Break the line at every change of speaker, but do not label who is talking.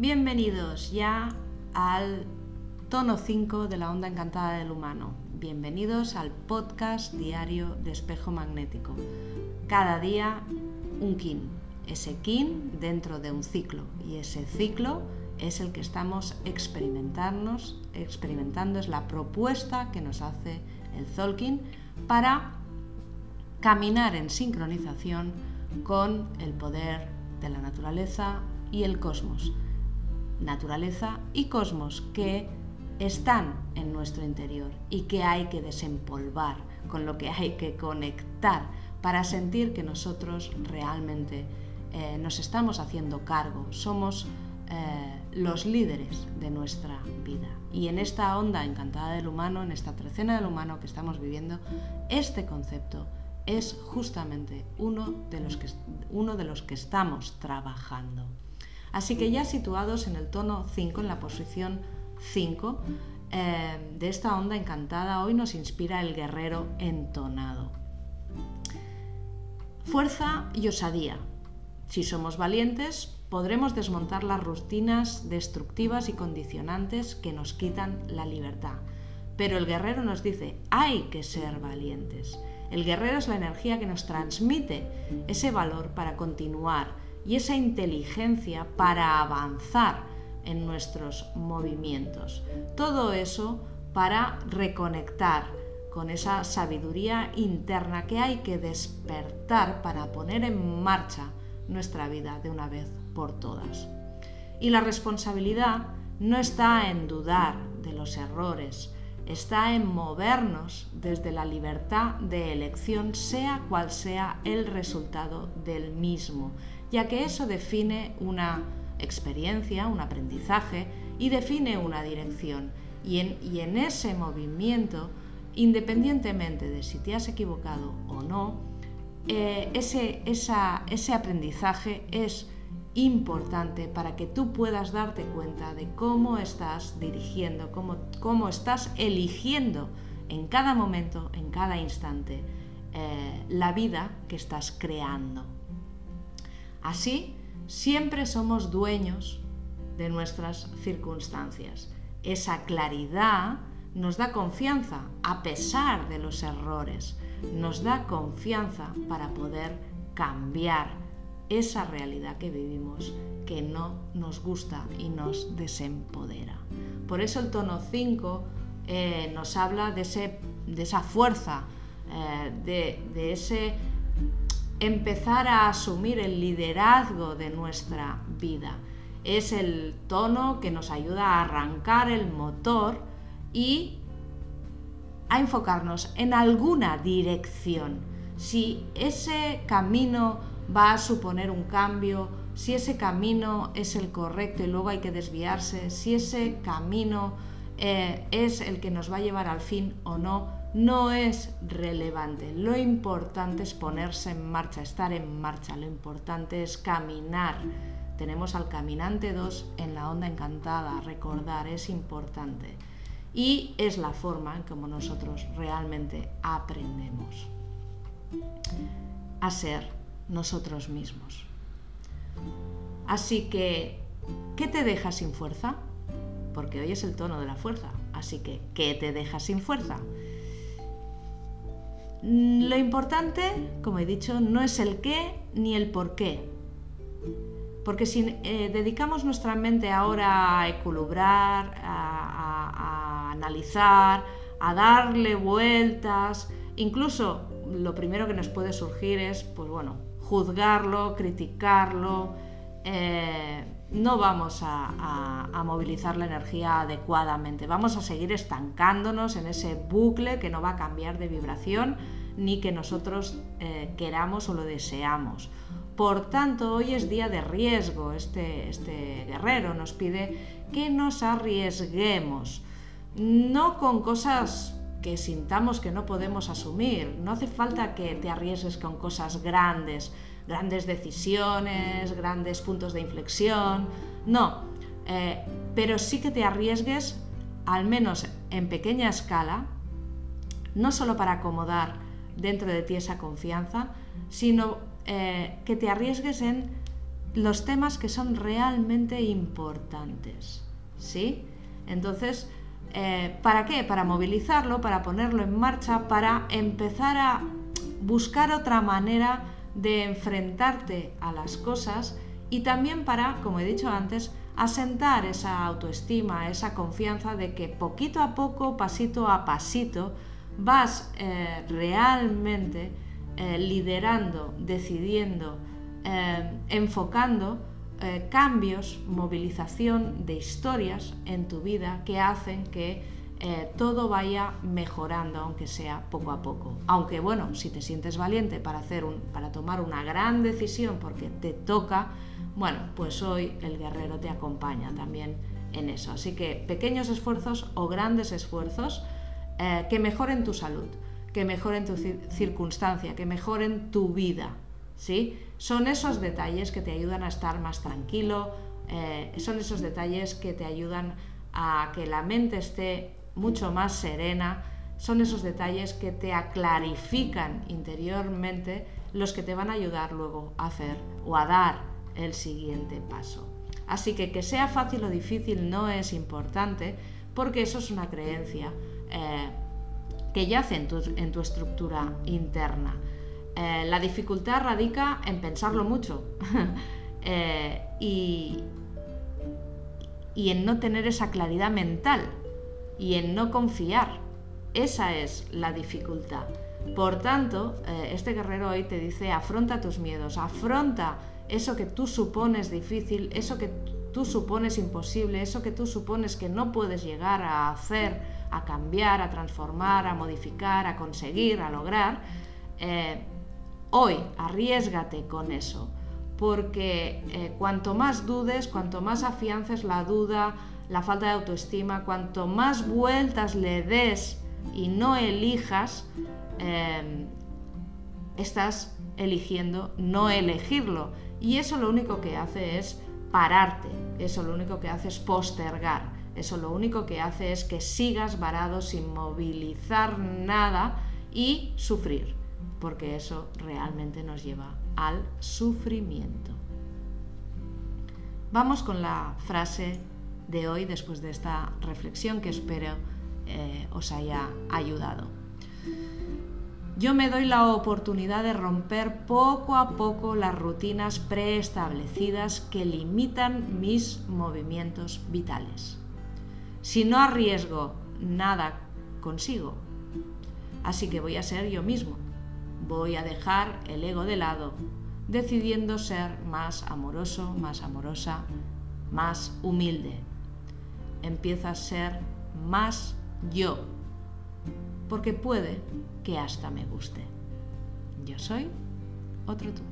Bienvenidos ya al tono 5 de la onda encantada del humano. Bienvenidos al podcast diario de espejo magnético. Cada día un kin. Ese kin dentro de un ciclo. Y ese ciclo es el que estamos experimentarnos, experimentando. Es la propuesta que nos hace el Zolkin para caminar en sincronización con el poder de la naturaleza y el cosmos naturaleza y cosmos que están en nuestro interior y que hay que desempolvar, con lo que hay que conectar para sentir que nosotros realmente eh, nos estamos haciendo cargo, somos eh, los líderes de nuestra vida. Y en esta onda encantada del humano, en esta trecena del humano que estamos viviendo, este concepto es justamente uno de los que, uno de los que estamos trabajando. Así que ya situados en el tono 5, en la posición 5 eh, de esta onda encantada, hoy nos inspira el guerrero entonado. Fuerza y osadía. Si somos valientes, podremos desmontar las rutinas destructivas y condicionantes que nos quitan la libertad. Pero el guerrero nos dice, hay que ser valientes. El guerrero es la energía que nos transmite ese valor para continuar, y esa inteligencia para avanzar en nuestros movimientos. Todo eso para reconectar con esa sabiduría interna que hay que despertar para poner en marcha nuestra vida de una vez por todas. Y la responsabilidad no está en dudar de los errores, está en movernos desde la libertad de elección, sea cual sea el resultado del mismo, ya que eso define una experiencia, un aprendizaje y define una dirección. Y en, ese movimiento, independientemente de si te has equivocado o no, eh, ese, aprendizaje es importante para que tú puedas darte cuenta de cómo estás dirigiendo, cómo, cómo estás eligiendo en cada momento, en cada instante, eh, la vida que estás creando. Así, siempre somos dueños de nuestras circunstancias. Esa claridad nos da confianza a pesar de los errores, nos da confianza para poder cambiar esa realidad que vivimos que no nos gusta y nos desempodera. Por eso el tono 5 eh, nos habla de, esa fuerza, eh, de ese empezar a asumir el liderazgo de nuestra vida. Es el tono que nos ayuda a arrancar el motor y a enfocarnos en alguna dirección. Si ese camino va a suponer un cambio, si ese camino es el correcto y luego hay que desviarse, si ese camino eh, es el que nos va a llevar al fin o no, no es relevante. Lo importante es ponerse en marcha, estar en marcha. Lo importante es caminar. Tenemos al caminante 2 en la onda encantada. Recordar es importante. Y es la forma en como nosotros realmente aprendemos a ser nosotros mismos. Así que, ¿qué te deja sin fuerza? Porque hoy es el tono de la fuerza. Así que, ¿qué te deja sin fuerza? Lo importante, como he dicho, no es el qué ni el por qué. Porque si eh, dedicamos nuestra mente ahora a equilibrar, a analizar, a darle vueltas, incluso lo primero que nos puede surgir es, pues bueno, juzgarlo, criticarlo, eh, no vamos a, movilizar la energía adecuadamente, vamos a seguir estancándonos en ese bucle que no va a cambiar de vibración ni que nosotros eh, queramos o lo deseamos. Por tanto, hoy es día de riesgo. Este, este guerrero nos pide que nos arriesguemos, no con cosas que sintamos que no podemos asumir. No hace falta que te arriesgues con cosas grandes, grandes decisiones, grandes puntos de inflexión. No, eh, pero sí que te arriesgues, al menos en pequeña escala, no solo para acomodar dentro de ti esa confianza, sino eh, que te arriesgues en los temas que son realmente importantes. ¿Sí? Entonces, eh, ¿para qué? Para movilizarlo, para ponerlo en marcha, para empezar a buscar otra manera de enfrentarte a las cosas y también para, como he dicho antes, asentar esa autoestima, esa confianza de que poquito a poco, pasito a pasito, vas eh, realmente eh, liderando, decidiendo, eh, enfocando cambios, movilización de historias en tu vida que hacen que todo vaya mejorando, aunque sea poco a poco. Aunque bueno, si te sientes valiente para, hacer un, para tomar una gran decisión porque te toca, bueno, pues hoy el guerrero te acompaña también en eso. Así que pequeños esfuerzos o grandes esfuerzos eh, que mejoren tu salud, que mejoren tu circunstancia, que mejoren tu vida. ¿sí? Son esos detalles que te ayudan a estar más tranquilo, eh, son esos detalles que te ayudan a que la mente esté mucho más serena, son esos detalles que te aclarifican interiormente los que te van a ayudar luego a hacer o a dar el siguiente paso. Así que que sea fácil o difícil no es importante porque eso es una creencia eh, que yace en tu, estructura interna. Eh, la dificultad radica en pensarlo mucho eh, y, y en no tener esa claridad mental y en no confiar. Esa es la dificultad. Por tanto, este guerrero hoy te dice, afronta tus miedos, afronta eso que tú supones difícil, eso que tú supones imposible, eso que tú supones que no puedes llegar a hacer, a cambiar, a transformar, a modificar, a conseguir, a lograr, eh, hoy arriesgate con eso, porque eh, cuanto más dudes, cuanto más afiances la duda, la falta de autoestima, cuanto más vueltas le des y no elijas, eh, estás eligiendo no elegirlo. Y eso lo único que hace es pararte, eso lo único que hace es postergar, eso lo único que hace es que sigas varado sin movilizar nada y sufrir, porque eso realmente nos lleva al sufrimiento. Vamos con la frase de hoy después de esta reflexión que espero eh, os haya ayudado. Yo me doy la oportunidad de romper poco a poco las rutinas preestablecidas que limitan mis movimientos vitales. Si no arriesgo, nada consigo. Así que voy a ser yo mismo. Voy a dejar el ego de lado, decidiendo ser más amoroso, más amorosa, más humilde. Empieza a ser más yo porque puede que hasta me guste. Yo soy otro tú.